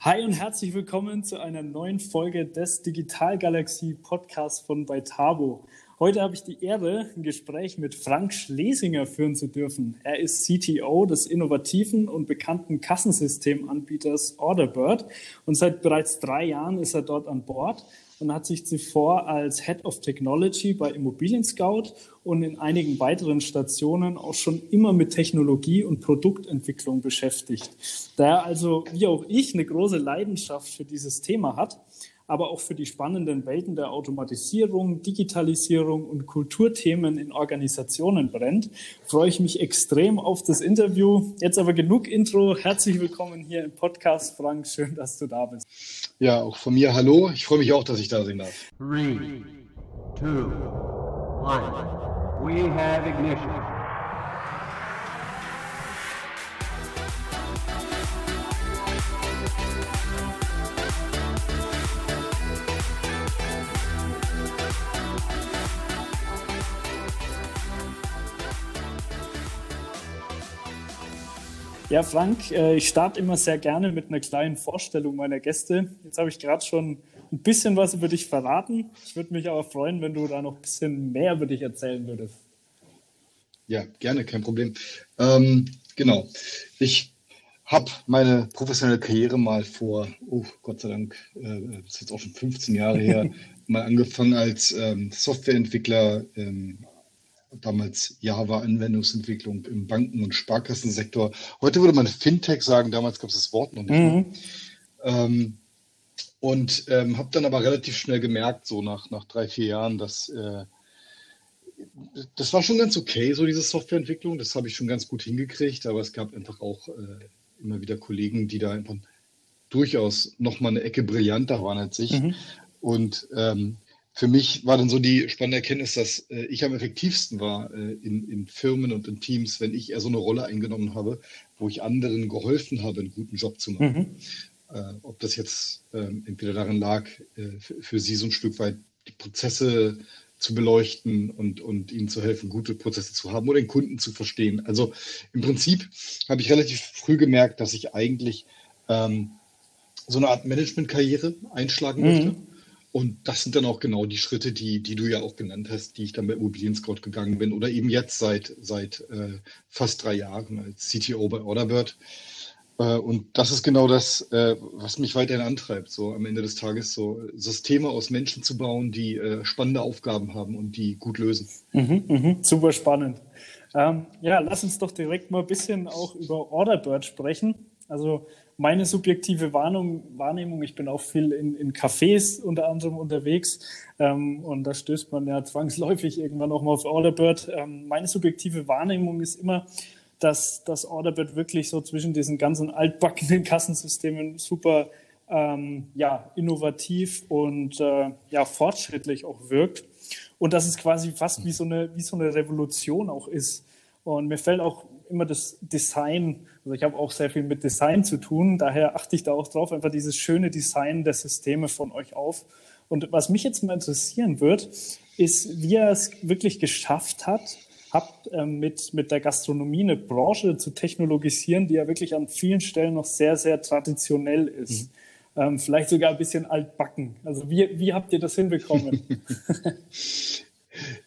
Hi und herzlich willkommen zu einer neuen Folge des Digital Galaxie Podcasts von Beitabo. Heute habe ich die Ehre, ein Gespräch mit Frank Schlesinger führen zu dürfen. Er ist CTO des innovativen und bekannten Kassensystemanbieters Orderbird und seit bereits drei Jahren ist er dort an Bord und hat sich zuvor als Head of Technology bei Immobilien Scout und in einigen weiteren Stationen auch schon immer mit Technologie und Produktentwicklung beschäftigt. Da er also, wie auch ich, eine große Leidenschaft für dieses Thema hat, aber auch für die spannenden Welten der Automatisierung, Digitalisierung und Kulturthemen in Organisationen brennt, freue ich mich extrem auf das Interview. Jetzt aber genug Intro. Herzlich willkommen hier im Podcast, Frank. Schön, dass du da bist. Ja, auch von mir hallo. Ich freue mich auch, dass ich da sein darf. Three, two, one. We have ignition. Ja, Frank, äh, ich starte immer sehr gerne mit einer kleinen Vorstellung meiner Gäste. Jetzt habe ich gerade schon ein bisschen was über dich verraten. Ich würde mich aber freuen, wenn du da noch ein bisschen mehr über dich erzählen würdest. Ja, gerne, kein Problem. Ähm, genau. Ich habe meine professionelle Karriere mal vor, oh Gott sei Dank, äh, das ist jetzt auch schon 15 Jahre her, mal angefangen als ähm, Softwareentwickler ähm, damals Java-Anwendungsentwicklung im Banken- und Sparkassensektor. Heute würde man Fintech sagen, damals gab es das Wort noch nicht. Mhm. Ähm, und ähm, habe dann aber relativ schnell gemerkt, so nach, nach drei, vier Jahren, dass äh, das war schon ganz okay, so diese Softwareentwicklung. Das habe ich schon ganz gut hingekriegt, aber es gab einfach auch äh, immer wieder Kollegen, die da einfach durchaus noch mal eine Ecke brillanter waren als ich. Mhm. Und ähm, für mich war dann so die spannende Erkenntnis, dass äh, ich am effektivsten war äh, in, in, Firmen und in Teams, wenn ich eher so eine Rolle eingenommen habe, wo ich anderen geholfen habe, einen guten Job zu machen. Mhm. Äh, ob das jetzt ähm, entweder darin lag, äh, für, für, sie so ein Stück weit die Prozesse zu beleuchten und, und ihnen zu helfen, gute Prozesse zu haben oder den Kunden zu verstehen. Also im Prinzip habe ich relativ früh gemerkt, dass ich eigentlich ähm, so eine Art Managementkarriere einschlagen mhm. möchte und das sind dann auch genau die Schritte, die, die du ja auch genannt hast, die ich dann bei Immobilien Scout gegangen bin oder eben jetzt seit, seit äh, fast drei Jahren als CTO bei Orderbird. Äh, und das ist genau das, äh, was mich weiterhin antreibt, so am Ende des Tages so Systeme aus Menschen zu bauen, die äh, spannende Aufgaben haben und die gut lösen. Mhm, mh, super spannend. Ähm, ja, lass uns doch direkt mal ein bisschen auch über Orderbird sprechen. Also meine subjektive Wahrnehmung, ich bin auch viel in, in Cafés unter anderem unterwegs ähm, und da stößt man ja zwangsläufig irgendwann auch mal auf Orderbird. Ähm, meine subjektive Wahrnehmung ist immer, dass das Orderbird wirklich so zwischen diesen ganzen altbackenen Kassensystemen super ähm, ja, innovativ und äh, ja, fortschrittlich auch wirkt und dass es quasi fast wie so eine, wie so eine Revolution auch ist. Und mir fällt auch immer das Design, also ich habe auch sehr viel mit Design zu tun, daher achte ich da auch drauf, einfach dieses schöne Design der Systeme von euch auf. Und was mich jetzt mal interessieren wird, ist, wie ihr es wirklich geschafft hat, habt, ähm, mit, mit der Gastronomie eine Branche zu technologisieren, die ja wirklich an vielen Stellen noch sehr, sehr traditionell ist. Mhm. Ähm, vielleicht sogar ein bisschen altbacken. Also wie, wie habt ihr das hinbekommen?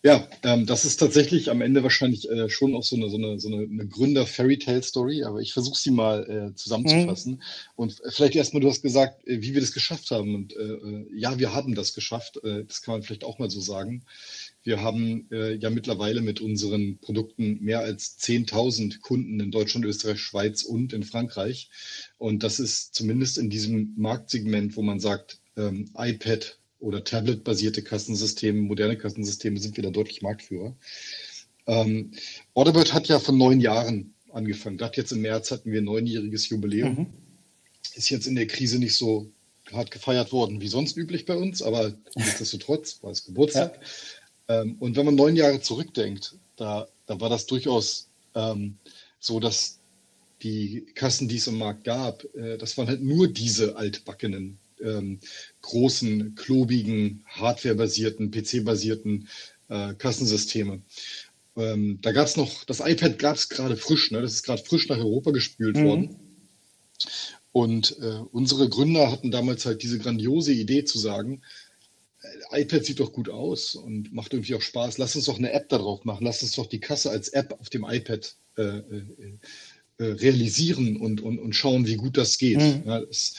Ja, ähm, das ist tatsächlich am Ende wahrscheinlich äh, schon auch so eine, so eine, so eine, eine Gründer-Fairy-Tale-Story, aber ich versuche sie mal äh, zusammenzufassen. Mhm. Und vielleicht erstmal, du hast gesagt, äh, wie wir das geschafft haben. Und äh, äh, ja, wir haben das geschafft. Äh, das kann man vielleicht auch mal so sagen. Wir haben äh, ja mittlerweile mit unseren Produkten mehr als 10.000 Kunden in Deutschland, Österreich, Schweiz und in Frankreich. Und das ist zumindest in diesem Marktsegment, wo man sagt, ähm, iPad, oder Tablet-basierte Kassensysteme, moderne Kassensysteme sind wir da deutlich Marktführer. Ähm, Orderbird hat ja von neun Jahren angefangen. Gerade jetzt im März hatten wir ein neunjähriges Jubiläum. Mhm. Ist jetzt in der Krise nicht so hart gefeiert worden wie sonst üblich bei uns, aber nichtsdestotrotz war es Geburtstag. Ja. Ähm, und wenn man neun Jahre zurückdenkt, da, da war das durchaus ähm, so, dass die Kassen, die es im Markt gab, äh, das waren halt nur diese altbackenen ähm, großen, klobigen, hardwarebasierten, PC-basierten äh, Kassensysteme. Ähm, da gab es noch, das iPad gab es gerade frisch, ne? das ist gerade frisch nach Europa gespült mhm. worden. Und äh, unsere Gründer hatten damals halt diese grandiose Idee zu sagen, äh, iPad sieht doch gut aus und macht irgendwie auch Spaß. Lass uns doch eine App darauf machen. Lass uns doch die Kasse als App auf dem iPad äh, äh, äh realisieren und, und, und schauen, wie gut das geht. Mhm. Ja, das,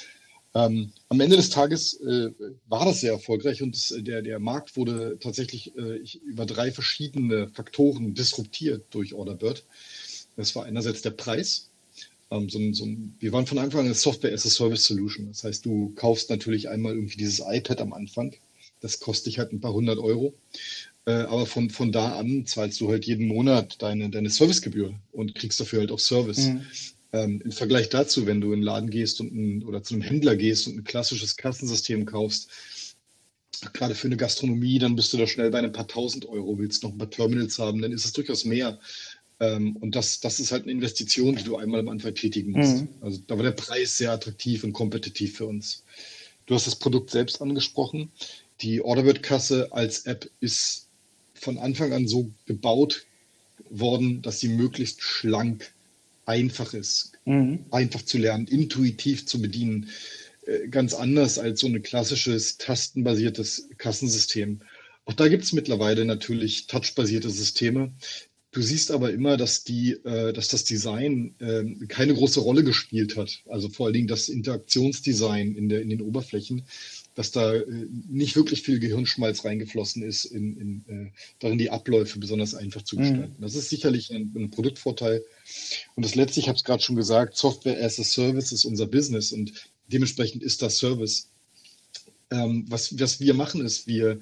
ähm, am Ende des Tages äh, war das sehr erfolgreich und das, der, der Markt wurde tatsächlich äh, über drei verschiedene Faktoren disruptiert durch Orderbird. Das war einerseits der Preis. Ähm, so ein, so ein, wir waren von Anfang an eine Software as a Service Solution. Das heißt, du kaufst natürlich einmal irgendwie dieses iPad am Anfang. Das kostet dich halt ein paar hundert Euro. Äh, aber von, von da an zahlst du halt jeden Monat deine, deine Servicegebühr und kriegst dafür halt auch Service. Mhm. Ähm, Im Vergleich dazu, wenn du in den Laden gehst und ein, oder zu einem Händler gehst und ein klassisches Kassensystem kaufst, gerade für eine Gastronomie, dann bist du da schnell bei ein paar tausend Euro, willst noch ein paar Terminals haben, dann ist es durchaus mehr. Ähm, und das, das ist halt eine Investition, die du einmal am Anfang tätigen musst. Mhm. Also da war der Preis sehr attraktiv und kompetitiv für uns. Du hast das Produkt selbst angesprochen. Die Orderbird-Kasse als App ist von Anfang an so gebaut worden, dass sie möglichst schlank ist einfach ist, mhm. einfach zu lernen, intuitiv zu bedienen. Äh, ganz anders als so ein klassisches tastenbasiertes Kassensystem. Auch da gibt es mittlerweile natürlich touchbasierte Systeme. Du siehst aber immer, dass, die, äh, dass das Design äh, keine große Rolle gespielt hat. Also vor allen Dingen das Interaktionsdesign in, der, in den Oberflächen dass da äh, nicht wirklich viel Gehirnschmalz reingeflossen ist, in, in, äh, darin die Abläufe besonders einfach zu gestalten. Mhm. Das ist sicherlich ein, ein, Produktvorteil. Und das letzte, ich habe es gerade schon gesagt, Software as a Service ist unser Business und dementsprechend ist das Service. Ähm, was, was wir machen, ist, wir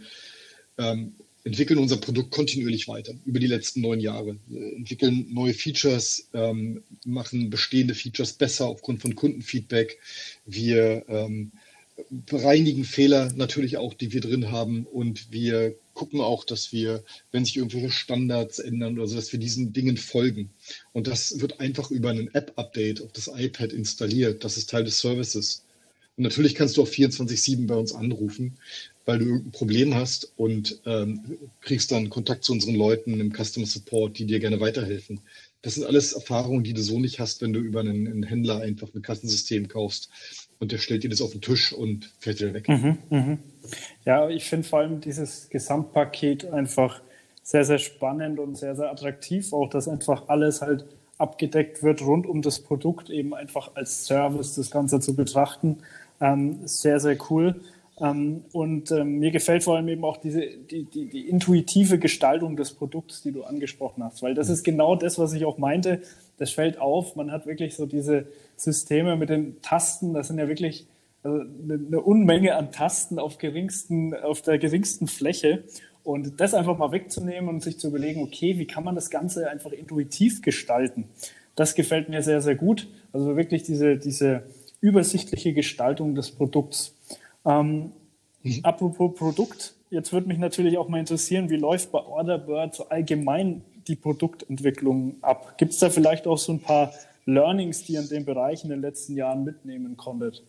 ähm, entwickeln unser Produkt kontinuierlich weiter über die letzten neun Jahre, wir entwickeln neue Features, ähm, machen bestehende Features besser aufgrund von Kundenfeedback. Wir ähm, bereinigen Fehler natürlich auch, die wir drin haben. Und wir gucken auch, dass wir, wenn sich irgendwelche Standards ändern oder so, dass wir diesen Dingen folgen. Und das wird einfach über einen App-Update auf das iPad installiert. Das ist Teil des Services. Und natürlich kannst du auch 24-7 bei uns anrufen, weil du irgendein Problem hast und ähm, kriegst dann Kontakt zu unseren Leuten im Customer Support, die dir gerne weiterhelfen. Das sind alles Erfahrungen, die du so nicht hast, wenn du über einen, einen Händler einfach ein Kassensystem kaufst und der stellt dir das auf den Tisch und fährt wieder weg. Mhm, mh. Ja, ich finde vor allem dieses Gesamtpaket einfach sehr, sehr spannend und sehr, sehr attraktiv, auch dass einfach alles halt abgedeckt wird rund um das Produkt, eben einfach als Service das Ganze zu betrachten. Ähm, sehr, sehr cool. Ähm, und ähm, mir gefällt vor allem eben auch diese, die, die, die intuitive Gestaltung des Produkts, die du angesprochen hast, weil das ist genau das, was ich auch meinte. Das fällt auf. Man hat wirklich so diese Systeme mit den Tasten. Das sind ja wirklich also eine Unmenge an Tasten auf, geringsten, auf der geringsten Fläche. Und das einfach mal wegzunehmen und sich zu überlegen, okay, wie kann man das Ganze einfach intuitiv gestalten? Das gefällt mir sehr, sehr gut. Also wirklich diese, diese übersichtliche Gestaltung des Produkts. Ähm, mhm. Apropos Produkt, jetzt würde mich natürlich auch mal interessieren, wie läuft bei Orderbird so allgemein die Produktentwicklung ab? Gibt es da vielleicht auch so ein paar Learnings, die ihr in dem Bereich in den letzten Jahren mitnehmen konntet?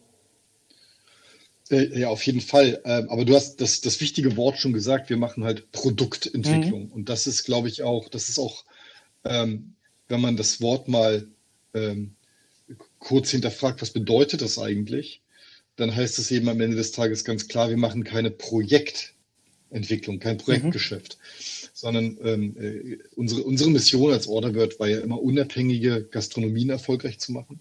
Äh, ja, auf jeden Fall. Ähm, aber du hast das, das wichtige Wort schon gesagt. Wir machen halt Produktentwicklung. Mhm. Und das ist, glaube ich, auch, das ist auch, ähm, wenn man das Wort mal ähm, kurz hinterfragt, was bedeutet das eigentlich? Dann heißt es eben am Ende des Tages ganz klar, wir machen keine Projektentwicklung, kein Projektgeschäft, mhm. sondern ähm, äh, unsere, unsere Mission als Orderbird war ja immer unabhängige Gastronomien erfolgreich zu machen.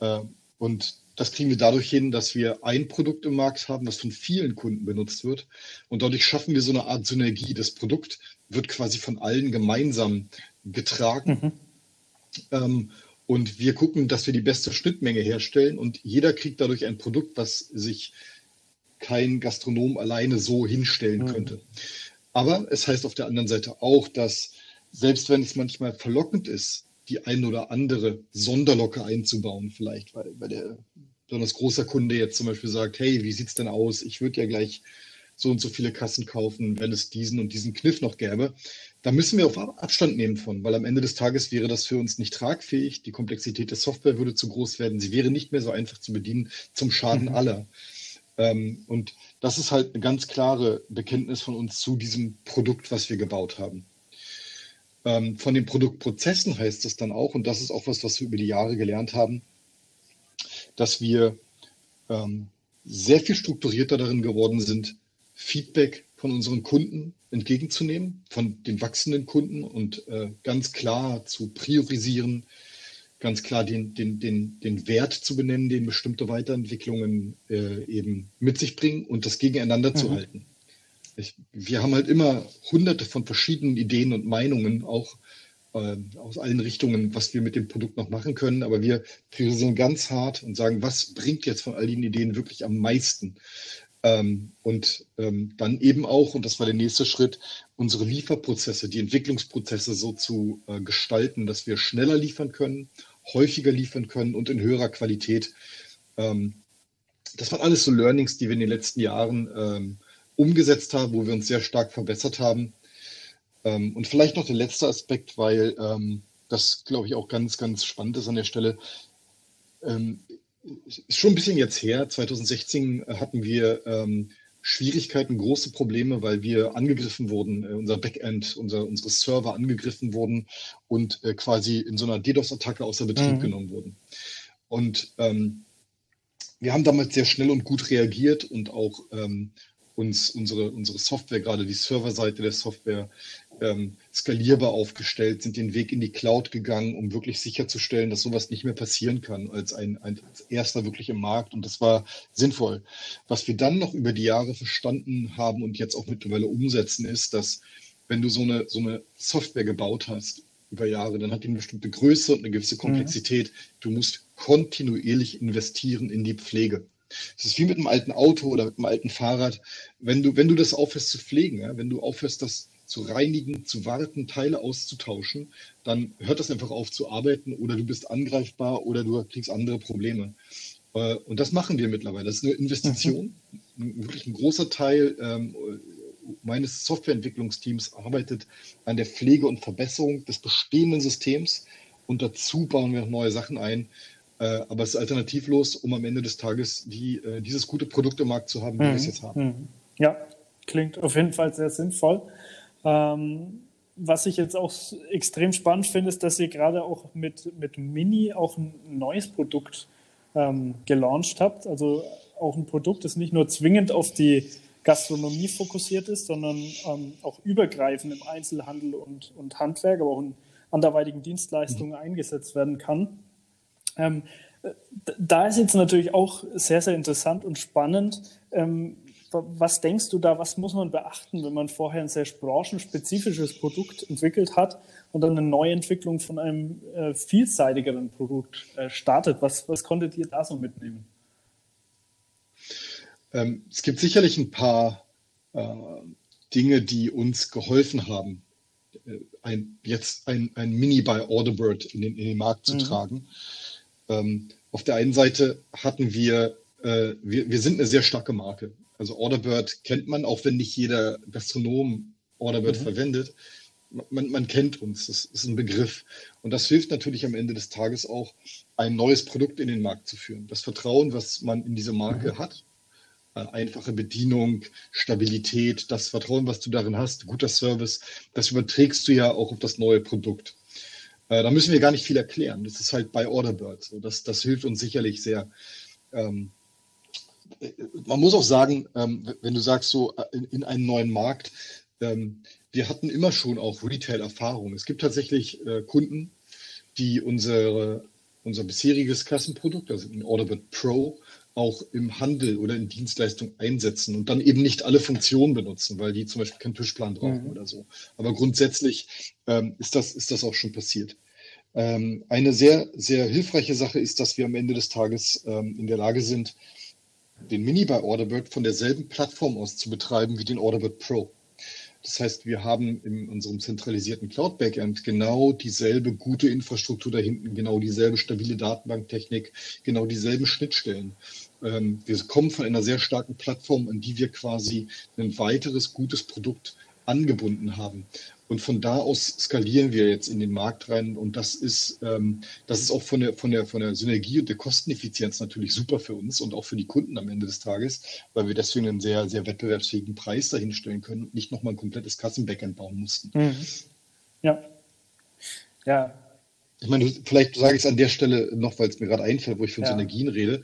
Äh, und das kriegen wir dadurch hin, dass wir ein Produkt im Markt haben, das von vielen Kunden benutzt wird. Und dadurch schaffen wir so eine Art Synergie. Das Produkt wird quasi von allen gemeinsam getragen. Mhm. Ähm, und wir gucken, dass wir die beste Schnittmenge herstellen und jeder kriegt dadurch ein Produkt, was sich kein Gastronom alleine so hinstellen mhm. könnte. Aber es heißt auf der anderen Seite auch, dass selbst wenn es manchmal verlockend ist, die ein oder andere Sonderlocke einzubauen, vielleicht, weil, weil der besonders großer Kunde jetzt zum Beispiel sagt, hey, wie sieht's denn aus? Ich würde ja gleich so und so viele Kassen kaufen, wenn es diesen und diesen Kniff noch gäbe. Da müssen wir auf Abstand nehmen von, weil am Ende des Tages wäre das für uns nicht tragfähig. Die Komplexität der Software würde zu groß werden. Sie wäre nicht mehr so einfach zu bedienen zum Schaden mhm. aller. Ähm, und das ist halt eine ganz klare Bekenntnis von uns zu diesem Produkt, was wir gebaut haben. Ähm, von den Produktprozessen heißt es dann auch, und das ist auch was, was wir über die Jahre gelernt haben, dass wir ähm, sehr viel strukturierter darin geworden sind, Feedback von unseren Kunden entgegenzunehmen, von den wachsenden Kunden und äh, ganz klar zu priorisieren, ganz klar den, den, den, den Wert zu benennen, den bestimmte Weiterentwicklungen äh, eben mit sich bringen und das gegeneinander mhm. zu halten. Ich, wir haben halt immer hunderte von verschiedenen Ideen und Meinungen, auch äh, aus allen Richtungen, was wir mit dem Produkt noch machen können. Aber wir priorisieren ganz hart und sagen, was bringt jetzt von all den Ideen wirklich am meisten? Ähm, und ähm, dann eben auch, und das war der nächste Schritt, unsere Lieferprozesse, die Entwicklungsprozesse so zu äh, gestalten, dass wir schneller liefern können, häufiger liefern können und in höherer Qualität. Ähm, das waren alles so Learnings, die wir in den letzten Jahren umgesetzt haben, wo wir uns sehr stark verbessert haben. Und vielleicht noch der letzte Aspekt, weil das, glaube ich, auch ganz, ganz spannend ist an der Stelle ist schon ein bisschen jetzt her. 2016 hatten wir ähm, Schwierigkeiten, große Probleme, weil wir angegriffen wurden, äh, unser Backend, unser, unsere Server angegriffen wurden und äh, quasi in so einer DDoS-Attacke außer Betrieb mhm. genommen wurden. Und ähm, wir haben damals sehr schnell und gut reagiert und auch ähm, uns unsere, unsere Software, gerade die Serverseite der Software, ähm, skalierbar aufgestellt, sind den Weg in die Cloud gegangen, um wirklich sicherzustellen, dass sowas nicht mehr passieren kann, als ein, ein als erster wirklich im Markt. Und das war sinnvoll. Was wir dann noch über die Jahre verstanden haben und jetzt auch mittlerweile umsetzen, ist, dass wenn du so eine, so eine Software gebaut hast über Jahre, dann hat die eine bestimmte Größe und eine gewisse Komplexität. Mhm. Du musst kontinuierlich investieren in die Pflege. Es ist wie mit einem alten Auto oder mit einem alten Fahrrad. Wenn du, wenn du das aufhörst zu pflegen, ja, wenn du aufhörst, das zu reinigen, zu warten, Teile auszutauschen, dann hört das einfach auf zu arbeiten oder du bist angreifbar oder du kriegst andere Probleme. Äh, und das machen wir mittlerweile. Das ist eine Investition. Mhm. Wirklich ein großer Teil ähm, meines Softwareentwicklungsteams arbeitet an der Pflege und Verbesserung des bestehenden Systems und dazu bauen wir noch neue Sachen ein. Äh, aber es ist alternativlos, um am Ende des Tages die, äh, dieses gute Produkt im Markt zu haben, wie mhm. wir es jetzt haben. Mhm. Ja, klingt auf jeden Fall sehr sinnvoll. Ähm, was ich jetzt auch extrem spannend finde, ist, dass ihr gerade auch mit, mit Mini auch ein neues Produkt ähm, gelauncht habt. Also auch ein Produkt, das nicht nur zwingend auf die Gastronomie fokussiert ist, sondern ähm, auch übergreifend im Einzelhandel und, und Handwerk, aber auch in anderweitigen Dienstleistungen mhm. eingesetzt werden kann. Ähm, da ist jetzt natürlich auch sehr, sehr interessant und spannend. Ähm, was denkst du da, was muss man beachten, wenn man vorher ein sehr branchenspezifisches Produkt entwickelt hat und dann eine Neuentwicklung von einem äh, vielseitigeren Produkt äh, startet? Was, was konntet ihr da so mitnehmen? Ähm, es gibt sicherlich ein paar äh, Dinge, die uns geholfen haben, äh, ein, jetzt ein, ein Mini bei Audibird in den, in den Markt zu mhm. tragen. Ähm, auf der einen Seite hatten wir, äh, wir, wir sind eine sehr starke Marke. Also Orderbird kennt man, auch wenn nicht jeder Gastronom Orderbird mhm. verwendet. Man, man, kennt uns, das ist ein Begriff. Und das hilft natürlich am Ende des Tages auch, ein neues Produkt in den Markt zu führen. Das Vertrauen, was man in diese Marke mhm. hat, einfache Bedienung, Stabilität, das Vertrauen, was du darin hast, guter Service, das überträgst du ja auch auf das neue Produkt. Äh, da müssen wir gar nicht viel erklären. Das ist halt bei Orderbird. So. Das, das hilft uns sicherlich sehr. Ähm, man muss auch sagen, ähm, wenn du sagst, so äh, in, in einen neuen Markt, ähm, wir hatten immer schon auch Retail-Erfahrung. Es gibt tatsächlich äh, Kunden, die unsere, unser bisheriges Kassenprodukt, also ein Orderbird Pro, auch im Handel oder in Dienstleistung einsetzen und dann eben nicht alle Funktionen benutzen, weil die zum Beispiel keinen Tischplan brauchen mhm. oder so. Aber grundsätzlich ähm, ist, das, ist das auch schon passiert. Eine sehr, sehr hilfreiche Sache ist, dass wir am Ende des Tages in der Lage sind, den Mini bei Orderbird von derselben Plattform aus zu betreiben wie den Orderbird Pro. Das heißt, wir haben in unserem zentralisierten Cloud-Backend genau dieselbe gute Infrastruktur da hinten, genau dieselbe stabile Datenbanktechnik, genau dieselben Schnittstellen. Ähm, wir kommen von einer sehr starken Plattform, an die wir quasi ein weiteres gutes Produkt angebunden haben. Und von da aus skalieren wir jetzt in den Markt rein. Und das ist, ähm, das ist auch von der, von, der, von der Synergie und der Kosteneffizienz natürlich super für uns und auch für die Kunden am Ende des Tages, weil wir deswegen einen sehr, sehr wettbewerbsfähigen Preis dahinstellen können und nicht nochmal ein komplettes Kassenbackend bauen mussten. Mhm. Ja. Ja. ich meine, vielleicht sage ich es an der Stelle noch, weil es mir gerade einfällt, wo ich von ja. Synergien rede.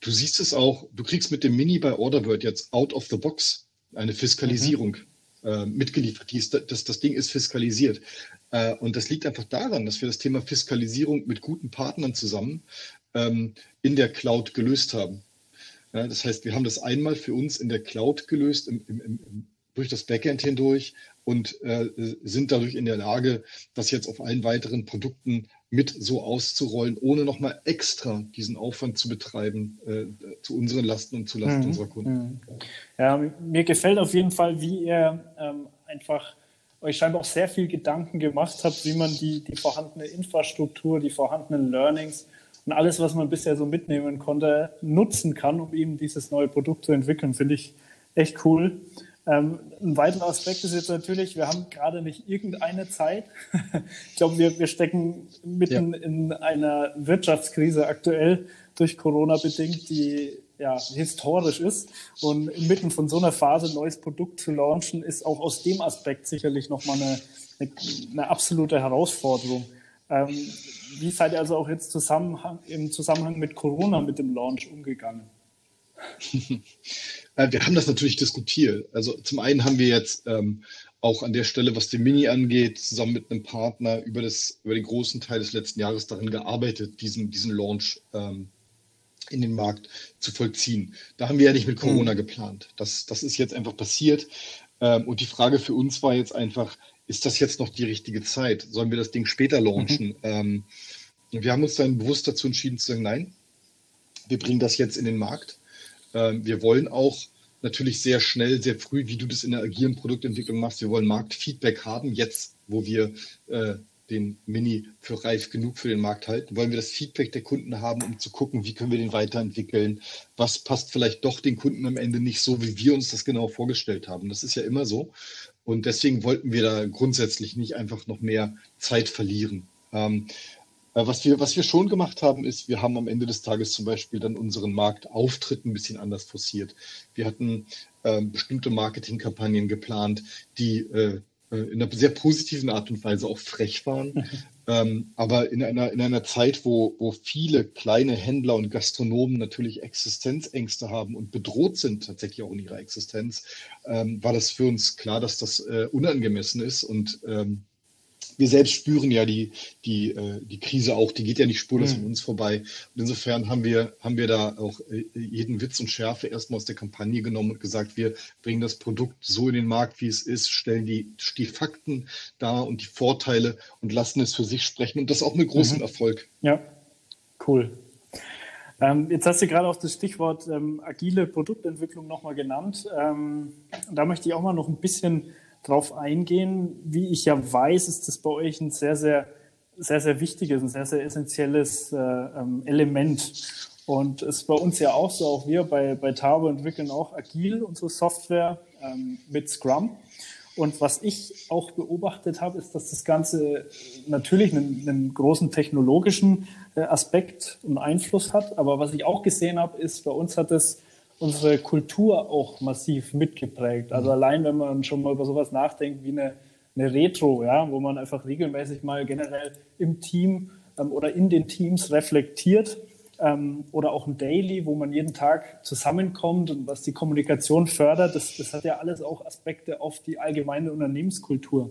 Du siehst es auch, du kriegst mit dem Mini bei Orderbird jetzt out of the box eine Fiskalisierung mhm. Äh, mitgeliefert. Die ist, das, das Ding ist fiskalisiert. Äh, und das liegt einfach daran, dass wir das Thema Fiskalisierung mit guten Partnern zusammen ähm, in der Cloud gelöst haben. Ja, das heißt, wir haben das einmal für uns in der Cloud gelöst, im, im, im, durch das Backend hindurch und äh, sind dadurch in der Lage, das jetzt auf allen weiteren Produkten mit so auszurollen, ohne nochmal extra diesen Aufwand zu betreiben äh, zu unseren Lasten und zu Lasten mhm. unserer Kunden. Mhm. Ja, mir gefällt auf jeden Fall, wie ihr ähm, einfach euch scheinbar auch sehr viel Gedanken gemacht habt, wie man die, die vorhandene Infrastruktur, die vorhandenen Learnings und alles, was man bisher so mitnehmen konnte, nutzen kann, um eben dieses neue Produkt zu entwickeln. Finde ich echt cool. Ähm, ein weiterer Aspekt ist jetzt natürlich, wir haben gerade nicht irgendeine Zeit. ich glaube, wir, wir stecken mitten ja. in einer Wirtschaftskrise aktuell durch Corona bedingt, die ja, historisch ist. Und inmitten von so einer Phase ein neues Produkt zu launchen, ist auch aus dem Aspekt sicherlich nochmal eine, eine, eine absolute Herausforderung. Ähm, wie seid ihr also auch jetzt Zusammenhang, im Zusammenhang mit Corona mit dem Launch umgegangen? Wir haben das natürlich diskutiert. Also zum einen haben wir jetzt ähm, auch an der Stelle, was den Mini angeht, zusammen mit einem Partner über, das, über den großen Teil des letzten Jahres daran gearbeitet, diesen, diesen Launch ähm, in den Markt zu vollziehen. Da haben wir ja nicht mit Corona mhm. geplant. Das, das ist jetzt einfach passiert. Ähm, und die Frage für uns war jetzt einfach, ist das jetzt noch die richtige Zeit? Sollen wir das Ding später launchen? Mhm. Wir haben uns dann bewusst dazu entschieden zu sagen, nein, wir bringen das jetzt in den Markt. Ähm, wir wollen auch natürlich sehr schnell, sehr früh, wie du das in der agilen Produktentwicklung machst, wir wollen Marktfeedback haben, jetzt, wo wir äh, den Mini für reif genug für den Markt halten, wollen wir das Feedback der Kunden haben, um zu gucken, wie können wir den weiterentwickeln, was passt vielleicht doch den Kunden am Ende nicht so, wie wir uns das genau vorgestellt haben. Das ist ja immer so. Und deswegen wollten wir da grundsätzlich nicht einfach noch mehr Zeit verlieren. Ähm, äh, was wir, was wir schon gemacht haben, ist, wir haben am Ende des Tages zum Beispiel dann unseren Marktauftritt ein bisschen anders forciert. Wir hatten äh, bestimmte Marketingkampagnen geplant, die äh, äh, in einer sehr positiven Art und Weise auch frech waren. Ähm, aber in einer, in einer Zeit, wo, wo viele kleine Händler und Gastronomen natürlich Existenzängste haben und bedroht sind tatsächlich auch in ihrer Existenz, ähm, war das für uns klar, dass das äh, unangemessen ist und ähm, wir selbst spüren ja die, die, äh, die Krise auch, die geht ja nicht spurlos mhm. an uns vorbei. Und insofern haben wir, haben wir da auch äh, jeden Witz und Schärfe erstmal aus der Kampagne genommen und gesagt, wir bringen das Produkt so in den Markt, wie es ist, stellen die, die Fakten dar und die Vorteile und lassen es für sich sprechen. Und das auch mit großem mhm. Erfolg. Ja, cool. Ähm, jetzt hast du gerade auch das Stichwort ähm, agile Produktentwicklung nochmal genannt. Ähm, da möchte ich auch mal noch ein bisschen drauf eingehen. Wie ich ja weiß, ist das bei euch ein sehr, sehr, sehr, sehr wichtiges, ein sehr, sehr essentielles äh, ähm, Element. Und es ist bei uns ja auch so, auch wir bei, bei Tabo entwickeln auch agil unsere Software ähm, mit Scrum. Und was ich auch beobachtet habe, ist, dass das Ganze natürlich einen, einen großen technologischen äh, Aspekt und Einfluss hat. Aber was ich auch gesehen habe, ist, bei uns hat es unsere Kultur auch massiv mitgeprägt. Also mhm. allein, wenn man schon mal über sowas nachdenkt wie eine, eine Retro, ja, wo man einfach regelmäßig mal generell im Team ähm, oder in den Teams reflektiert ähm, oder auch ein Daily, wo man jeden Tag zusammenkommt und was die Kommunikation fördert, das, das hat ja alles auch Aspekte auf die allgemeine Unternehmenskultur.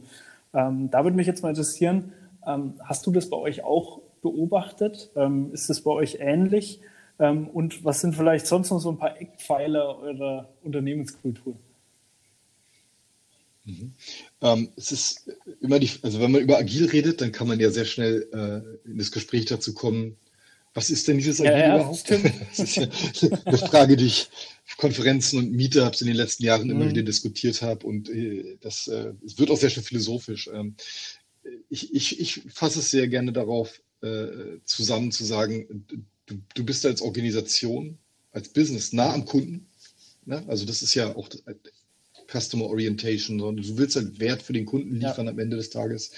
Ähm, da würde mich jetzt mal interessieren, ähm, hast du das bei euch auch beobachtet? Ähm, ist das bei euch ähnlich? Ähm, und was sind vielleicht sonst noch so ein paar Eckpfeiler eurer Unternehmenskultur? Mhm. Ähm, es ist immer die, also wenn man über agil redet, dann kann man ja sehr schnell äh, in das Gespräch dazu kommen, was ist denn dieses Agil ja, ja, überhaupt? Das ist ja eine Frage, die ich auf Konferenzen und Meetups in den letzten Jahren mhm. immer wieder diskutiert habe und äh, das äh, es wird auch sehr schön philosophisch. Ähm, ich, ich, ich fasse es sehr gerne darauf äh, zusammen zu sagen, du, du bist als Organisation, als Business nah am Kunden. Ne? Also das ist ja auch das, äh, Customer Orientation, sondern du willst halt Wert für den Kunden liefern ja. am Ende des Tages.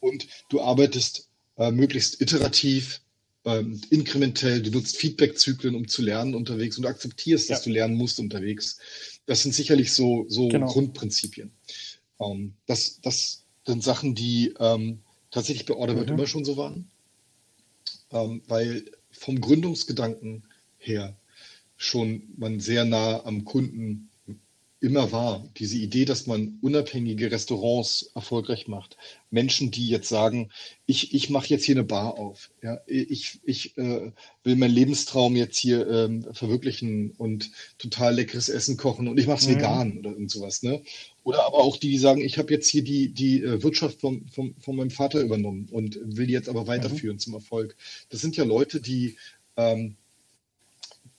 Und du arbeitest äh, möglichst iterativ, ähm, inkrementell, du nutzt Feedback-Zyklen, um zu lernen unterwegs und du akzeptierst, ja. dass du lernen musst unterwegs. Das sind sicherlich so, so genau. Grundprinzipien. Ähm, das, das sind Sachen, die ähm, tatsächlich bei Orderbird mhm. immer schon so waren. ähm, weil vom Gründungsgedanken her schon man sehr nah am Kunden immer war. Diese Idee, dass man unabhängige Restaurants erfolgreich macht. Menschen, die jetzt sagen, ich, ich mache jetzt hier eine Bar auf. Ja, ich ich äh, will meinen Lebenstraum jetzt hier ähm, verwirklichen und total leckeres Essen kochen und ich mache es mhm. vegan oder irgend sowas. Ne? Oder aber auch die, die sagen, ich habe jetzt hier die, die äh, Wirtschaft vom, vom, von meinem Vater übernommen und will die jetzt aber weiterführen mhm. zum Erfolg. Das sind ja Leute, die ähm,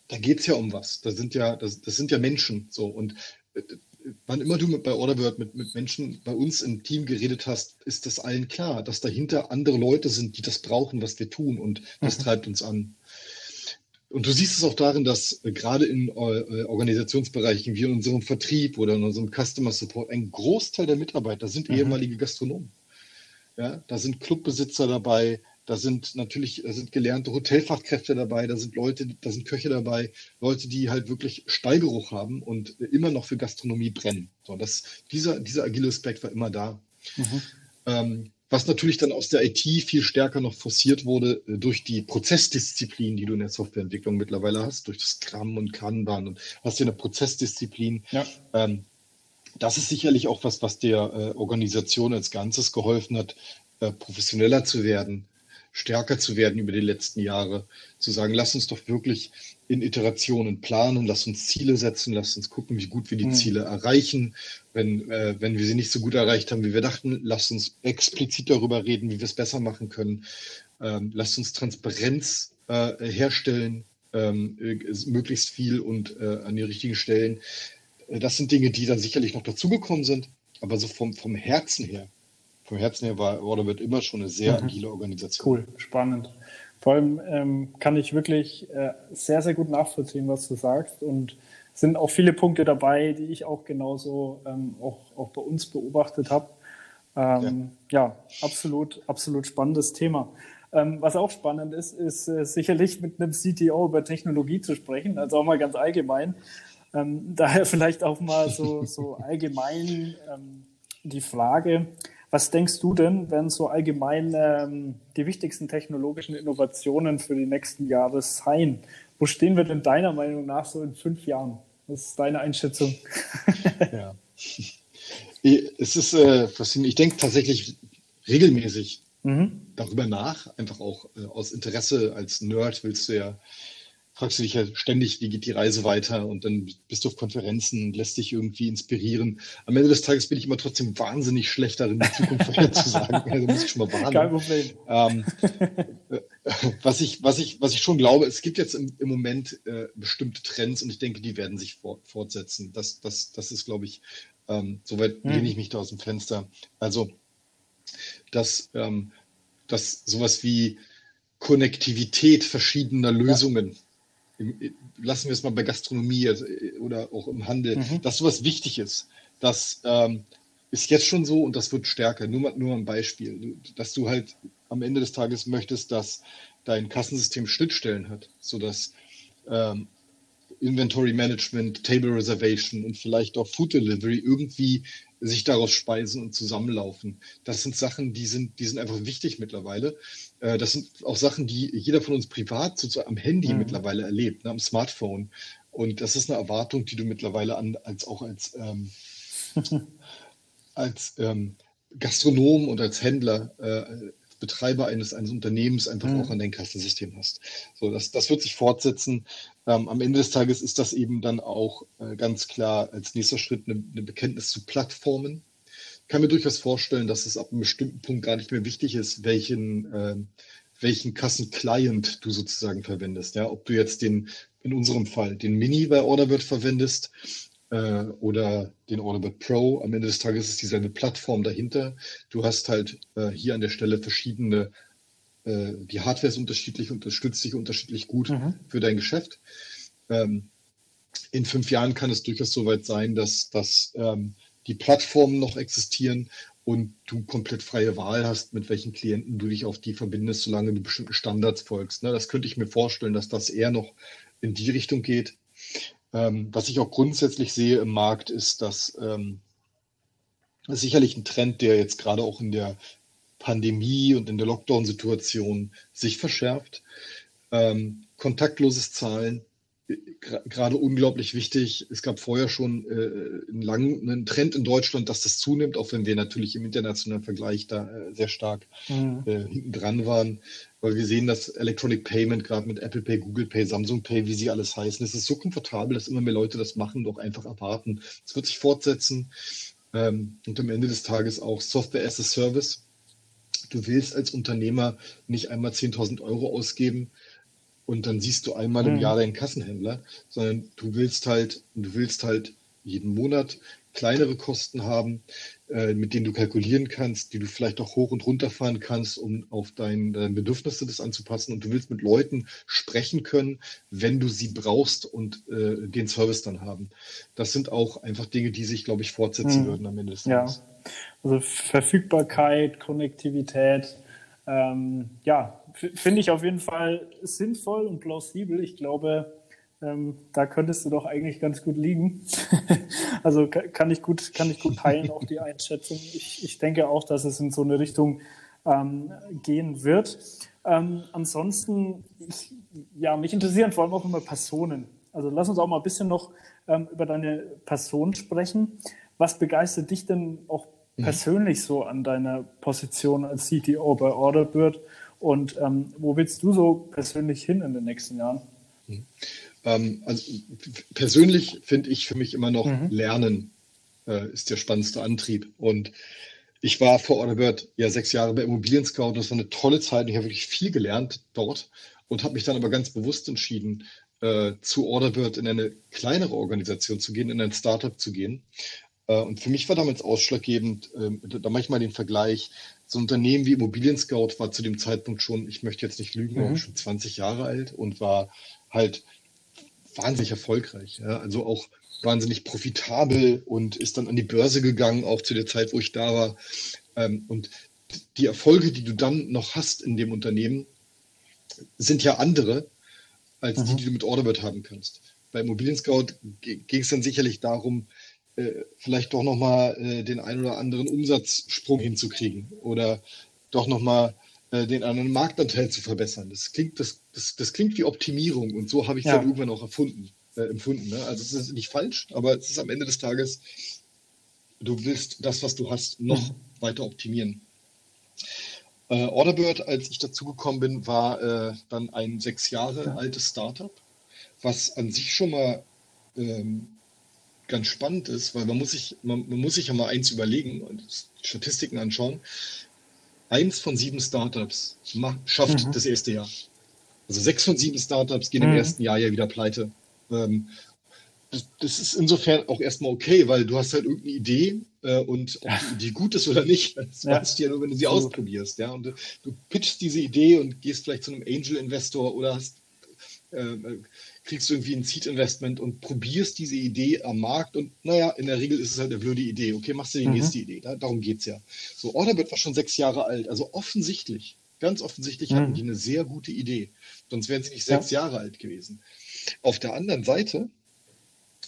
da geht es ja um was. Da sind ja, das, das sind ja Menschen so. Und wann immer du mit, bei Orderbird mit, mit Menschen bei uns im Team geredet hast, ist das allen klar, dass dahinter andere Leute sind, die das brauchen, was wir tun und das mhm. treibt uns an. Und du siehst es auch darin, dass äh, gerade in äh, Organisationsbereichen wie in unserem Vertrieb oder in unserem Customer Support ein Großteil der Mitarbeiter sind mhm. ehemalige Gastronomen. Ja, da sind Clubbesitzer dabei, da sind natürlich da sind gelernte Hotelfachkräfte dabei, da sind Leute, da sind Köche dabei, Leute, die halt wirklich Steigeruch haben und immer noch für Gastronomie brennen. So, das, dieser, dieser agile Aspekt war immer da. Mhm. Ähm, was natürlich dann aus der IT viel stärker noch forciert wurde äh, durch die Prozessdisziplin, die du in der Softwareentwicklung mittlerweile hast, durch das Scrum und Kanban und hast ja eine Prozessdisziplin. Ja. Ähm, das ist sicherlich auch was, was der äh, Organisation als Ganzes geholfen hat, äh, professioneller zu werden, stärker zu werden über die letzten Jahre, zu sagen, lass uns doch wirklich in Iterationen planen, lass uns Ziele setzen, lass uns gucken, wie gut wir die mhm. Ziele erreichen. Wenn, äh, wenn wir sie nicht so gut erreicht haben, wie wir dachten, lass uns explizit darüber reden, wie wir es besser machen können. Ähm, lass uns Transparenz äh, herstellen, ähm, äh, möglichst viel und äh, an die richtigen Stellen. Äh, das sind Dinge, die dann sicherlich noch dazugekommen sind, aber so vom, vom Herzen her vom Herzen her war Orderbird immer schon eine sehr mhm. agile Organisation. Cool, spannend. Vor allem ähm, kann ich wirklich äh, sehr, sehr gut nachvollziehen, was du sagst. Und sind auch viele Punkte dabei, die ich auch genauso ähm, auch, auch bei uns beobachtet habe. Ähm, ja. ja. absolut, absolut spannendes Thema. Ähm, was auch spannend ist, ist äh, sicherlich mit einem CTO über Technologie zu sprechen, also auch mal ganz allgemein. Ähm, daher vielleicht auch mal so, so allgemein ähm, die Frage, was denkst du denn, wenn so allgemein ähm, die wichtigsten technologischen Innovationen für die nächsten Jahre sein? Wo stehen wir denn deiner Meinung nach so in fünf Jahren? Was ist deine Einschätzung? ja. Es ist äh, faszinierend. Ich denke tatsächlich regelmäßig mhm. darüber nach, einfach auch äh, aus Interesse als Nerd willst du ja fragst du dich ja ständig, wie geht die Reise weiter und dann bist du auf Konferenzen, lässt dich irgendwie inspirieren. Am Ende des Tages bin ich immer trotzdem wahnsinnig schlecht darin, die Zukunft vorherzusagen. also muss ich schon mal warnen. Kein Problem. Ähm, äh, was, ich, was, ich, was ich schon glaube, es gibt jetzt im, im Moment äh, bestimmte Trends und ich denke, die werden sich fort, fortsetzen. Das, das, das ist, glaube ich, ähm, soweit hm. lehne ich mich da aus dem Fenster. Also, dass, ähm, dass sowas wie Konnektivität verschiedener Lösungen ja lassen wir es mal bei Gastronomie äh, oder auch im Handel, mhm. dass sowas wichtig ist. Das ähm, ist jetzt schon so und das wird stärker. Nur, nur ein Beispiel, dass du halt am Ende des Tages möchtest, dass dein Kassensystem Schnittstellen hat, sodass ähm, Inventory Management, Table Reservation und vielleicht auch Food Delivery irgendwie sich daraus speisen und zusammenlaufen. Das sind Sachen, die sind, die sind einfach wichtig mittlerweile. Äh, das sind auch Sachen, die jeder von uns privat sozusagen am Handy mhm. mittlerweile erlebt, ne, am Smartphone. Und das ist eine Erwartung, die du mittlerweile an, als auch als, ähm, als ähm, Gastronom und als Händler, äh, Betreiber eines, eines Unternehmens einfach mhm. auch an dein Kassensystem hast. So, das, das wird sich fortsetzen. Ähm, am Ende des Tages ist das eben dann auch äh, ganz klar als nächster Schritt eine, eine Bekenntnis zu Plattformen. Ich kann mir durchaus vorstellen, dass es ab einem bestimmten Punkt gar nicht mehr wichtig ist, welchen, äh, welchen Kassen-Client du sozusagen verwendest. Ja, ob du jetzt den, in unserem Fall, den Mini bei Orderbird verwendest äh, oder den Orderbird Pro. Am Ende des Tages ist dieselbe Plattform dahinter. Du hast halt äh, hier an der Stelle verschiedene äh, die Hardware ist unterschiedlich, unterstützt dich unterschiedlich gut mhm. für dein Geschäft. Ähm, in fünf Jahren kann es durchaus so weit sein, dass, dass ähm, die Plattformen noch existieren und du komplett freie Wahl hast, mit welchen Klienten du dich auf die verbindest, solange du bestimmten Standards folgst. Ne? Das könnte ich mir vorstellen, dass das eher noch in die Richtung geht. Ähm, was ich auch grundsätzlich sehe im Markt, ist, dass ähm, sicherlich ein Trend, der jetzt gerade auch in der Pandemie und in der Lockdown-Situation sich verschärft. Ähm, kontaktloses Zahlen, gerade unglaublich wichtig. Es gab vorher schon äh, einen langen Trend in Deutschland, dass das zunimmt, auch wenn wir natürlich im internationalen Vergleich da äh, sehr stark mhm. äh, hinten dran waren. Weil wir sehen, dass Electronic Payment, gerade mit Apple Pay, Google Pay, Samsung Pay, wie sie alles heißen, es ist so komfortabel, dass immer mehr Leute das machen, doch einfach erwarten. Es wird sich fortsetzen. Ähm, und am Ende des Tages auch Software as a Service. Du willst als Unternehmer nicht einmal 10.000 Euro ausgeben, und dann siehst du einmal im mhm. Jahr deinen Kassenhändler, sondern du willst halt, du willst halt jeden Monat kleinere Kosten haben, äh, mit denen du kalkulieren kannst, die du vielleicht auch hoch und runter fahren kannst, um auf dein, deine Bedürfnisse das anzupassen. Und du willst mit Leuten sprechen können, wenn du sie brauchst und äh, den Service dann haben. Das sind auch einfach Dinge, die sich, glaube ich, fortsetzen mhm. würden am Ende des Tages. Ja, also Verfügbarkeit, Konnektivität, ähm, ja, finde ich auf jeden Fall sinnvoll und plausibel. Ich glaube, ähm, da könntest du doch eigentlich ganz gut liegen. also kann ich gut, kann ich gut teilen, auch die Einschätzung. Ich, ich denke auch, dass es in so eine Richtung ähm, gehen wird. Ähm, ansonsten, ich, ja, mich interessieren vor allem auch immer Personen. Also lass uns auch mal ein bisschen noch ähm, über deine Person sprechen. Was begeistert dich denn auch Mhm. persönlich so an deiner Position als CTO bei Orderbird und ähm, wo willst du so persönlich hin in den nächsten Jahren? Mhm. Ähm, also persönlich finde ich für mich immer noch mhm. Lernen äh, ist der spannendste Antrieb und ich war vor Orderbird ja sechs Jahre bei Immobilien Scout. Das war eine tolle Zeit. Ich habe wirklich viel gelernt dort und habe mich dann aber ganz bewusst entschieden, äh, zu Orderbird in eine kleinere Organisation zu gehen, in ein Startup zu gehen, und für mich war damals ausschlaggebend, ähm, da mache ich mal den Vergleich, so ein Unternehmen wie Immobilien Scout war zu dem Zeitpunkt schon, ich möchte jetzt nicht lügen, mhm. schon 20 Jahre alt und war halt wahnsinnig erfolgreich. Ja? Also auch wahnsinnig profitabel und ist dann an die Börse gegangen, auch zu der Zeit, wo ich da war. Ähm, und die Erfolge, die du dann noch hast in dem Unternehmen, sind ja andere als mhm. die, die du mit Orderbird haben kannst. Bei Immobilien Scout ging es dann sicherlich darum, äh, vielleicht doch nochmal äh, den ein oder anderen Umsatzsprung hinzukriegen oder doch nochmal äh, den anderen Marktanteil zu verbessern. Das klingt, das, das, das klingt wie Optimierung und so habe ich es ja. dann irgendwann auch erfunden, äh, empfunden. Ne? Also es ist nicht falsch, aber es ist am Ende des Tages, du willst das, was du hast, noch mhm. weiter optimieren. Äh, Orderbird, als ich dazugekommen bin, war äh, dann ein sechs Jahre ja. altes Startup, was an sich schon mal ähm, ganz spannend ist, weil man muss sich, man, man muss sich ja mal eins überlegen und Statistiken anschauen. Eins von sieben Startups schafft mhm. das erste Jahr. Also sechs von sieben Startups gehen mhm. im ersten Jahr ja wieder pleite. Ähm, das, das, ist insofern auch erstmal okay, weil du hast halt irgendeine Idee äh, und ob die Idee gut ist oder nicht, das ja. weißt du ja nur, wenn du sie ausprobierst. Ja? Und du, du pitchst diese Idee und gehst vielleicht zu einem Angel-Investor oder hast äh, kriegst du irgendwie ein Seed-Investment und probierst diese Idee am Markt und naja, in der Regel ist es halt eine blöde Idee. Okay, machst du die mhm. nächste Idee. Da, darum geht es ja. So, Orderbird war schon sechs Jahre alt. Also offensichtlich, ganz offensichtlich mhm. hatten die eine sehr gute Idee. Sonst wären sie nicht sechs ja. Jahre alt gewesen. Auf der anderen Seite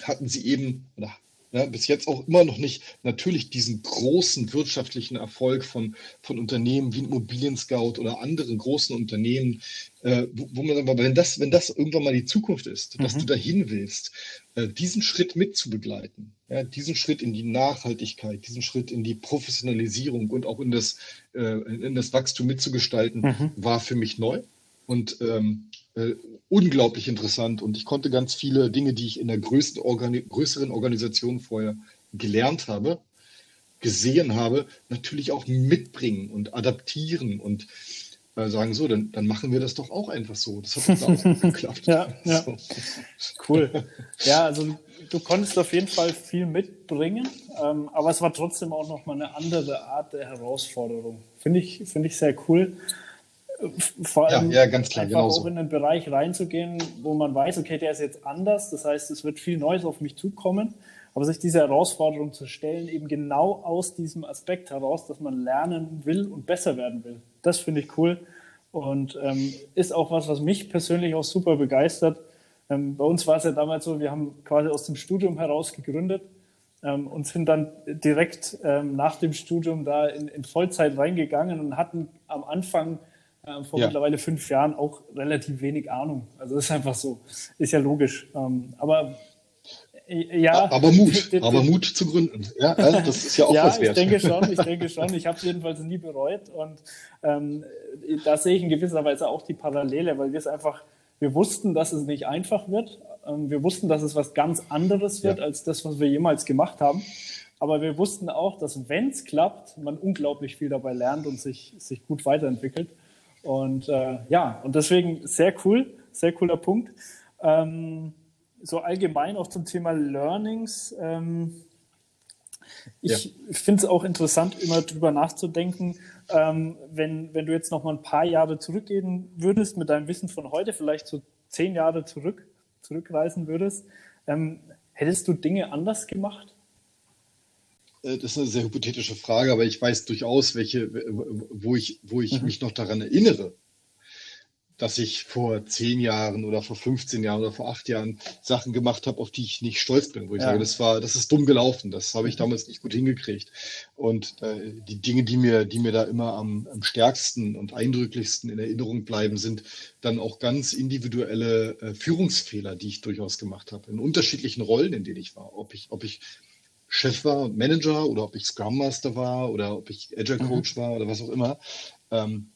hatten sie eben, oder ja, bis jetzt auch immer noch nicht natürlich diesen großen wirtschaftlichen Erfolg von, von Unternehmen wie Immobilien Scout oder anderen großen Unternehmen, äh, wo, wo, man aber, wenn das, wenn das irgendwann mal die Zukunft ist, mhm. dass du dahin willst, äh, diesen Schritt mitzubegleiten, ja, diesen Schritt in die Nachhaltigkeit, diesen Schritt in die Professionalisierung und auch in das, äh, in das Wachstum mitzugestalten, mhm. war für mich neu und ähm, äh, unglaublich interessant. Und ich konnte ganz viele Dinge, die ich in der größten Organi größeren Organisation vorher gelernt habe, gesehen habe, natürlich auch mitbringen und adaptieren und äh, sagen, so, dann, dann machen wir das doch auch einfach so. Das hat uns auch geklappt. ja, ja. So. Cool. Ja, also du konntest auf jeden Fall viel mitbringen, ähm, aber es war trotzdem auch nochmal eine andere Art der Herausforderung. Finde ich, finde ich sehr cool vor allem ja, ja, ganz klar, einfach auch in einen Bereich reinzugehen, wo man weiß, okay, der ist jetzt anders, das heißt, es wird viel Neues auf mich zukommen, aber sich diese Herausforderung zu stellen, eben genau aus diesem Aspekt heraus, dass man lernen will und besser werden will. Das finde ich cool und ähm, ist auch was, was mich persönlich auch super begeistert. Ähm, bei uns war es ja damals so, wir haben quasi aus dem Studium heraus gegründet ähm, und sind dann direkt ähm, nach dem Studium da in, in, Vollzeit reingegangen und hatten am Anfang äh, vor ja. mittlerweile fünf Jahren auch relativ wenig Ahnung. Also das ist einfach so, ist ja logisch. Ähm, aber äh, ja, aber Mut, aber Mut zu gründen. Ja, das ist ja auch ja, was wert. Ich denke schon, ich denke schon. Ich habe es jedenfalls nie bereut und ähm, da sehe ich in gewisser Weise auch die Parallele, weil wir es einfach, wir wussten, dass es nicht einfach wird. Ähm, wir wussten, dass es was ganz anderes wird ja. als das, was wir jemals gemacht haben. Aber wir wussten auch, dass wenn es klappt, man unglaublich viel dabei lernt und sich, sich gut weiterentwickelt. Und äh, ja, und deswegen sehr cool, sehr cooler Punkt. Ähm, so allgemein auch zum Thema Learnings. Ähm, ich ja. finde es auch interessant, immer drüber nachzudenken, ähm, wenn, wenn du jetzt noch mal ein paar Jahre zurückgehen würdest mit deinem Wissen von heute, vielleicht so zehn Jahre zurück, zurückreisen würdest, ähm, hättest du Dinge anders gemacht? Äh, das ist eine sehr hypothetische Frage, aber ich weiß durchaus, welche, wo ich, wo ich mhm. mich noch daran erinnere, dass ich vor zehn Jahren oder vor 15 Jahren oder vor acht Jahren Sachen gemacht habe, auf die ich nicht stolz bin, wo ich ja. sage, das war, das ist dumm gelaufen, das habe ich mhm. damals nicht gut hingekriegt. Und äh, die Dinge, die mir, die mir da immer am, am stärksten und eindrücklichsten in Erinnerung bleiben, sind dann auch ganz individuelle äh, Führungsfehler, die ich durchaus gemacht habe, in unterschiedlichen Rollen, in denen ich war. Ob ich, ob ich Chef war Manager oder ob ich Scrum Master war oder ob ich Agile mhm. Coach mhm. war oder was auch immer. Ähm,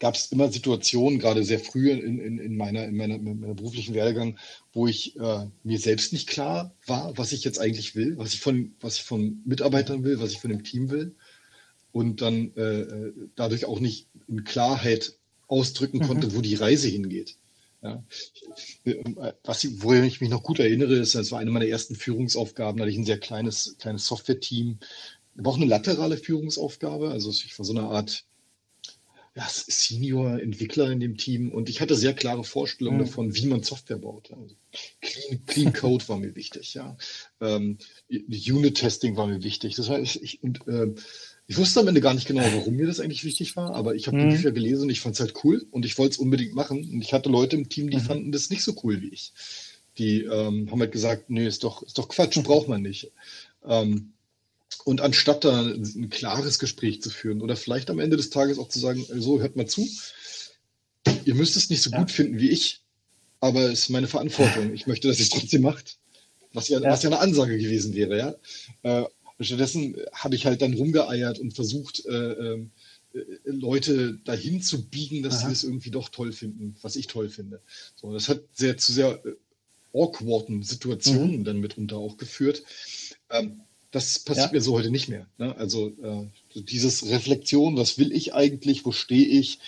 gab es immer Situationen, gerade sehr früh in, in, in, meiner, in meiner, in meiner beruflichen Werdegang, wo ich äh, mir selbst nicht klar war, was ich jetzt eigentlich will, was ich von, was ich von Mitarbeitern will, was ich von dem Team will. Und dann äh, dadurch auch nicht in Klarheit ausdrücken mhm. konnte, wo die Reise hingeht. Ja. Was ich, woran ich mich noch gut erinnere, ist, das war eine meiner ersten Führungsaufgaben, da hatte ich ein sehr kleines, kleines Software-Team. War auch eine laterale Führungsaufgabe, also ich war so eine Art ja, Senior-Entwickler in dem Team und ich hatte sehr klare Vorstellungen mhm. davon, wie man Software baut. Also Clean, Clean Code war mir wichtig, ja. Ähm, Unit-Testing war mir wichtig. Das heißt, ich, und, äh, ich wusste am Ende gar nicht genau, warum mir das eigentlich wichtig war, aber ich habe mhm. die Bücher gelesen und ich fand es halt cool und ich wollte es unbedingt machen. Und ich hatte Leute im Team, die mhm. fanden das nicht so cool wie ich. Die ähm, haben halt gesagt, nee, ist doch, ist doch Quatsch, braucht man nicht. Ähm, und anstatt da ein klares Gespräch zu führen oder vielleicht am Ende des Tages auch zu sagen, so hört mal zu, ihr müsst es nicht so ja. gut finden wie ich, aber es ist meine Verantwortung. Ich möchte, dass ihr es trotzdem macht. Was ja, ja, was ja eine Ansage gewesen wäre, ja. Äh, stattdessen habe ich halt dann rumgeeiert und versucht, äh, äh, Leute dahin zu biegen, dass Aha. sie es irgendwie doch toll finden, was ich toll finde. So, das hat sehr zu sehr äh, awkwarden Situationen mhm. dann mitunter auch geführt. Ähm, das passiert ja. mir so heute nicht mehr. Ne? Also äh, dieses Reflexion, was will ich eigentlich, wo stehe ich,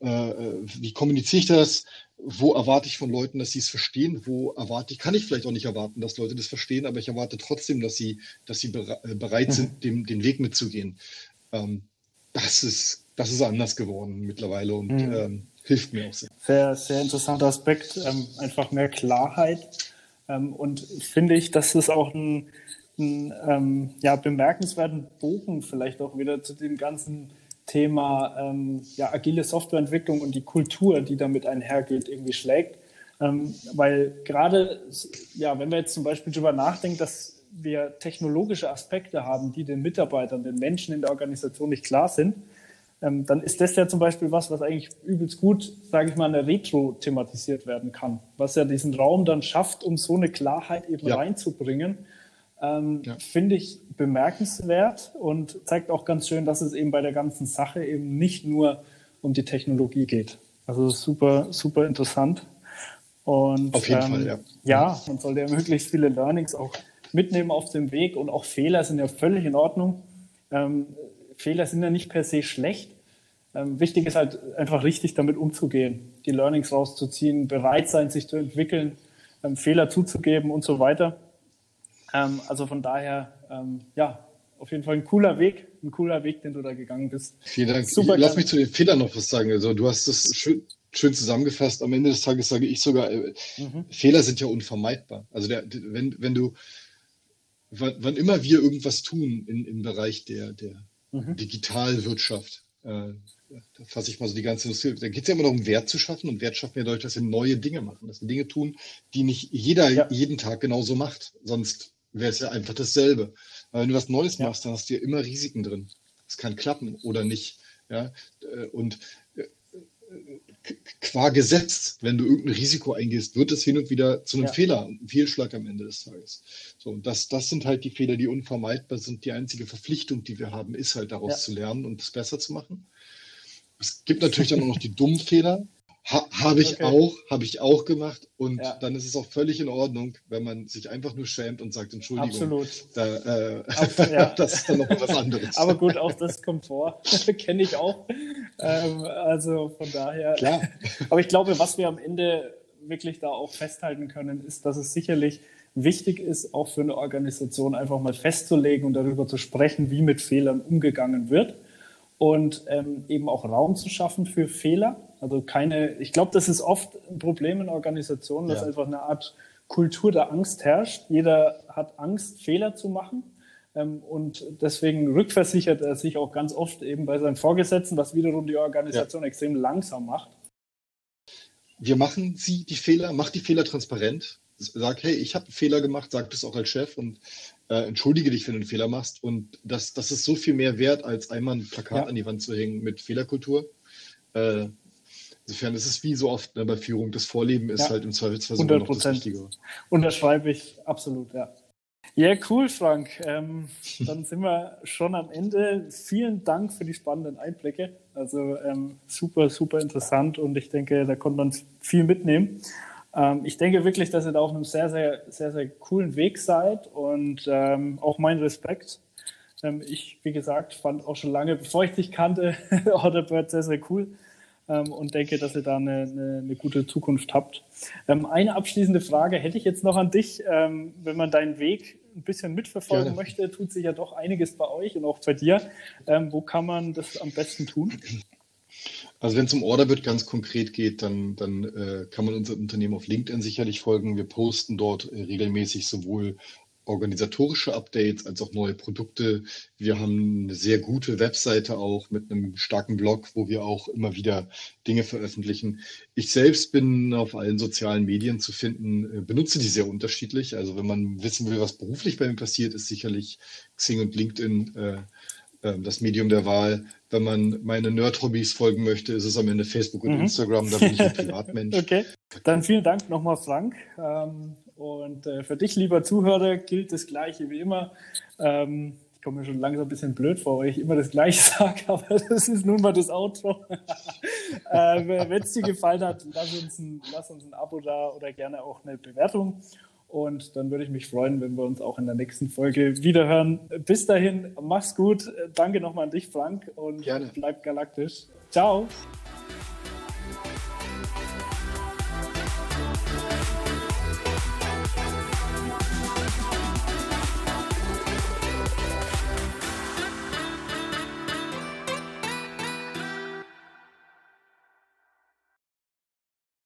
wie kommuniziere ich das, wo erwarte ich von Leuten, dass sie es verstehen, wo erwarte ich, kann ich vielleicht auch nicht erwarten, dass Leute das verstehen, aber ich erwarte trotzdem, dass sie, dass sie äh, bereit sind, mhm. dem, den Weg mitzugehen. Ähm, das ist, das ist anders geworden mittlerweile und mhm. ähm, hilft mir auch sehr. Sehr, sehr interessanter Aspekt, ähm, einfach mehr Klarheit. Ähm, und finde ich, dass es auch ein, einen ähm, ja, bemerkenswerten Bogen vielleicht auch wieder zu dem ganzen Thema ähm, ja, agile Softwareentwicklung und die Kultur, die damit einhergeht, irgendwie schlägt. Ähm, weil gerade, ja, wenn wir jetzt zum Beispiel darüber nachdenken, dass wir technologische Aspekte haben, die den Mitarbeitern, den Menschen in der Organisation nicht klar sind, ähm, dann ist das ja zum Beispiel was, was eigentlich übelst gut, sage ich mal, in der Retro thematisiert werden kann, was ja diesen Raum dann schafft, um so eine Klarheit eben ja. reinzubringen ähm, ja. Finde ich bemerkenswert und zeigt auch ganz schön, dass es eben bei der ganzen Sache eben nicht nur um die Technologie geht. Also super, super interessant. Und, auf jeden ähm, Fall, ja. Ja, man sollte ja möglichst viele Learnings auch mitnehmen auf dem Weg und auch Fehler sind ja völlig in Ordnung. Ähm, Fehler sind ja nicht per se schlecht. Ähm, wichtig ist halt einfach richtig damit umzugehen, die Learnings rauszuziehen, bereit sein, sich zu entwickeln, ähm, Fehler zuzugeben und so weiter. Ähm, also von daher, ähm, ja, auf jeden Fall ein cooler Weg, ein cooler Weg, den du da gegangen bist. Vielen Dank. Super Lass mich zu den Fehlern noch was sagen. Also du hast das schön, schön zusammengefasst. Am Ende des Tages sage ich sogar, äh, mhm. Fehler sind ja unvermeidbar. Also der, wenn, wenn du, wann, wann immer wir irgendwas tun in, im Bereich der, der mhm. Digitalwirtschaft, äh, da fasse ich mal so die ganze Industrie, da geht es ja immer darum, Wert zu schaffen und Wert schaffen wir dadurch, dass wir neue Dinge machen, dass wir Dinge tun, die nicht jeder ja. jeden Tag genauso macht. Sonst wäre es ja einfach dasselbe. Weil wenn du was Neues machst, dann hast du ja immer Risiken drin. Es kann klappen oder nicht. Ja? Äh, und äh, qua Gesetz, wenn du irgendein Risiko eingehst, wird es hin und wieder zu einem ja. Fehler, einem Fehlschlag am Ende des Tages. So, und das, das sind halt die Fehler, die unvermeidbar sind. Die einzige Verpflichtung, die wir haben, ist halt daraus ja. zu lernen und es besser zu machen. Es gibt natürlich dann auch noch die dummen Fehler, Ha, habe ich okay. auch, habe ich auch gemacht und ja. dann ist es auch völlig in Ordnung, wenn man sich einfach nur schämt und sagt Entschuldigung. Absolut. Da, äh, Absolut ja. das ist dann noch was anderes. Aber gut, auch das kommt vor, kenne ich auch. Ähm, also von daher. Klar. Aber ich glaube, was wir am Ende wirklich da auch festhalten können, ist, dass es sicherlich wichtig ist, auch für eine Organisation einfach mal festzulegen und darüber zu sprechen, wie mit Fehlern umgegangen wird und ähm, eben auch Raum zu schaffen für Fehler. Also keine, ich glaube, das ist oft ein Problem in Organisationen, dass ja. einfach eine Art Kultur der Angst herrscht. Jeder hat Angst, Fehler zu machen. Ähm, und deswegen rückversichert er sich auch ganz oft eben bei seinen Vorgesetzten, was wiederum die Organisation ja. extrem langsam macht. Wir machen sie die Fehler, macht die Fehler transparent. Sag, hey, ich habe einen Fehler gemacht, sag das auch als Chef und äh, entschuldige dich, wenn du einen Fehler machst. Und das, das ist so viel mehr wert, als einmal ein Plakat ja. an die Wand zu hängen mit Fehlerkultur. Äh, insofern ist es wie so oft ne, bei Führung, das Vorleben ist ja. halt im Zweifelsfall sogar noch das Wichtige. Unterschreibe ich absolut, ja. Ja, cool, Frank. Ähm, dann sind wir schon am Ende. Vielen Dank für die spannenden Einblicke. Also ähm, super, super interessant und ich denke, da konnte man viel mitnehmen. Ähm, ich denke wirklich, dass ihr da auf einem sehr, sehr, sehr, sehr coolen Weg seid und ähm, auch mein Respekt. Ähm, ich, wie gesagt, fand auch schon lange, bevor ich dich kannte, Orderbird sehr, sehr cool ähm, und denke, dass ihr da eine, eine, eine gute Zukunft habt. Ähm, eine abschließende Frage hätte ich jetzt noch an dich. Ähm, wenn man deinen Weg ein bisschen mitverfolgen Gerne. möchte, tut sich ja doch einiges bei euch und auch bei dir. wo kann man das am besten tun? Also wenn es um Orderbird ganz konkret geht, dann, dann äh, kann man unserem Unternehmen auf LinkedIn sicherlich folgen. Wir posten dort äh, regelmäßig sowohl organisatorische Updates als auch neue Produkte. Wir haben eine sehr gute Webseite auch mit einem starken Blog, wo wir auch immer wieder Dinge veröffentlichen. Ich selbst bin auf allen sozialen Medien zu finden, äh, benutze die sehr unterschiedlich. Also wenn man wissen will, was beruflich bei mir passiert, ist sicherlich Xing und LinkedIn äh, ähm, das Medium der Wahl. Wenn man meine Nerd-Hobbys folgen möchte, ist es am Ende Facebook und mhm. Instagram. Da bin ich ein Privatmensch. okay, dann vielen Dank nochmal, Frank. Ähm, und äh, für dich, lieber Zuhörer, gilt das Gleiche wie immer. Ähm, ich komme mir schon langsam ein bisschen blöd vor, weil ich immer das Gleiche sage, aber das ist nun mal das Outro. Wenn es dir gefallen hat, lass uns, ein, lass uns ein Abo da oder gerne auch eine Bewertung. Und dann würde ich mich freuen, wenn wir uns auch in der nächsten Folge wiederhören. Bis dahin, mach's gut. Danke nochmal an dich, Frank, und Gerne. bleib galaktisch. Ciao.